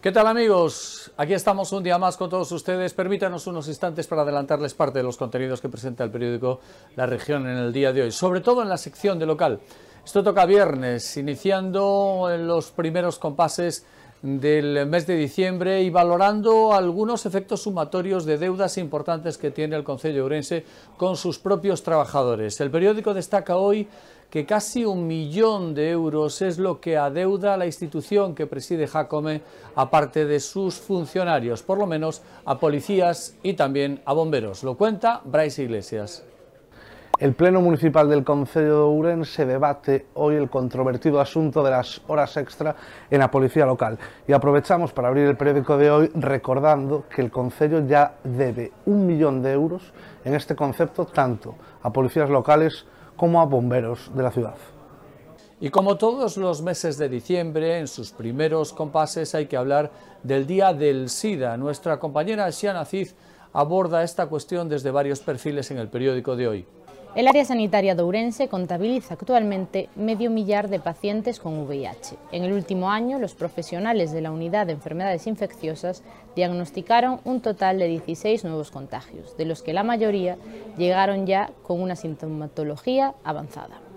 ¿Qué tal amigos? Aquí estamos un día más con todos ustedes. Permítanos unos instantes para adelantarles parte de los contenidos que presenta el periódico La Región en el día de hoy, sobre todo en la sección de local. Esto toca viernes, iniciando los primeros compases del mes de diciembre y valorando algunos efectos sumatorios de deudas importantes que tiene el Concello de Ourense con sus propios trabajadores. El periódico destaca hoy que casi un millón de euros es lo que adeuda la institución que preside Jacome, aparte de sus funcionarios, por lo menos a policías y también a bomberos. Lo cuenta Bryce Iglesias. El Pleno Municipal del Concello de Ourense debate hoy el controvertido asunto de las horas extra en la policía local. Y aprovechamos para abrir el periódico de hoy recordando que el Concello ya debe un millón de euros en este concepto tanto a policías locales como a bomberos de la ciudad. Y como todos los meses de diciembre, en sus primeros compases hay que hablar del Día del SIDA. Nuestra compañera Xiana Cid aborda esta cuestión desde varios perfiles en el periódico de hoy. El área sanitaria de Ourense contabiliza actualmente medio millar de pacientes con VIH. En el último año, los profesionales de la Unidad de Enfermedades Infecciosas diagnosticaron un total de 16 nuevos contagios, de los que la mayoría llegaron ya con una sintomatología avanzada.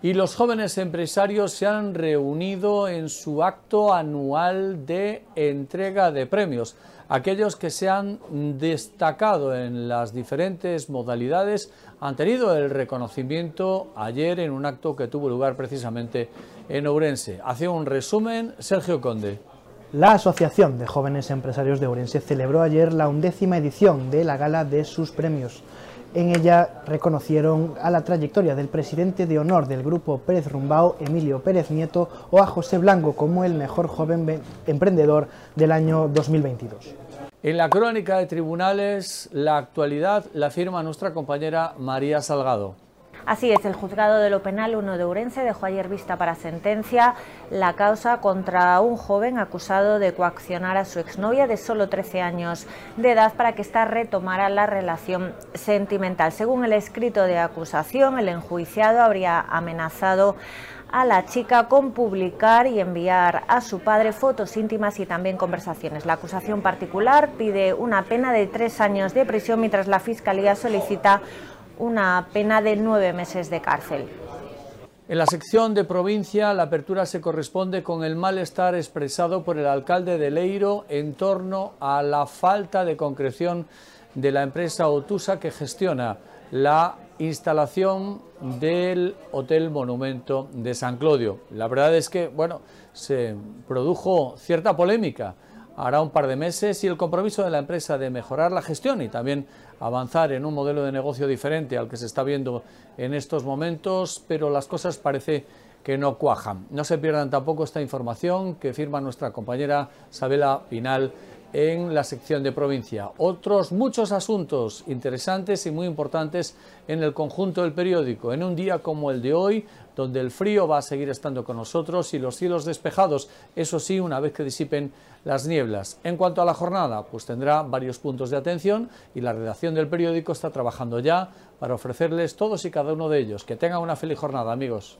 Y los jóvenes empresarios se han reunido en su acto anual de entrega de premios. Aquellos que se han destacado en las diferentes modalidades han tenido el reconocimiento ayer en un acto que tuvo lugar precisamente en Ourense. Hace un resumen Sergio Conde. La Asociación de Jóvenes Empresarios de Ourense celebró ayer la undécima edición de la gala de sus premios. En ella reconocieron a la trayectoria del presidente de honor del grupo Pérez Rumbao, Emilio Pérez Nieto, o a José Blanco como el mejor joven emprendedor del año 2022. En la crónica de tribunales, la actualidad la firma nuestra compañera María Salgado. Así es, el juzgado de lo penal 1 de Urense dejó ayer vista para sentencia la causa contra un joven acusado de coaccionar a su exnovia de solo 13 años de edad para que ésta retomara la relación sentimental. Según el escrito de acusación, el enjuiciado habría amenazado a la chica con publicar y enviar a su padre fotos íntimas y también conversaciones. La acusación particular pide una pena de tres años de prisión mientras la Fiscalía solicita una pena de nueve meses de cárcel. En la sección de provincia, la apertura se corresponde con el malestar expresado por el alcalde de Leiro en torno a la falta de concreción de la empresa Otusa que gestiona la instalación del Hotel Monumento de San Clodio. La verdad es que, bueno, se produjo cierta polémica hará un par de meses y el compromiso de la empresa de mejorar la gestión y también avanzar en un modelo de negocio diferente al que se está viendo en estos momentos, pero las cosas parece que no cuajan. No se pierdan tampoco esta información que firma nuestra compañera Sabela Pinal en la sección de provincia. Otros muchos asuntos interesantes y muy importantes en el conjunto del periódico, en un día como el de hoy, donde el frío va a seguir estando con nosotros y los cielos despejados, eso sí, una vez que disipen las nieblas. En cuanto a la jornada, pues tendrá varios puntos de atención y la redacción del periódico está trabajando ya para ofrecerles todos y cada uno de ellos. Que tengan una feliz jornada, amigos.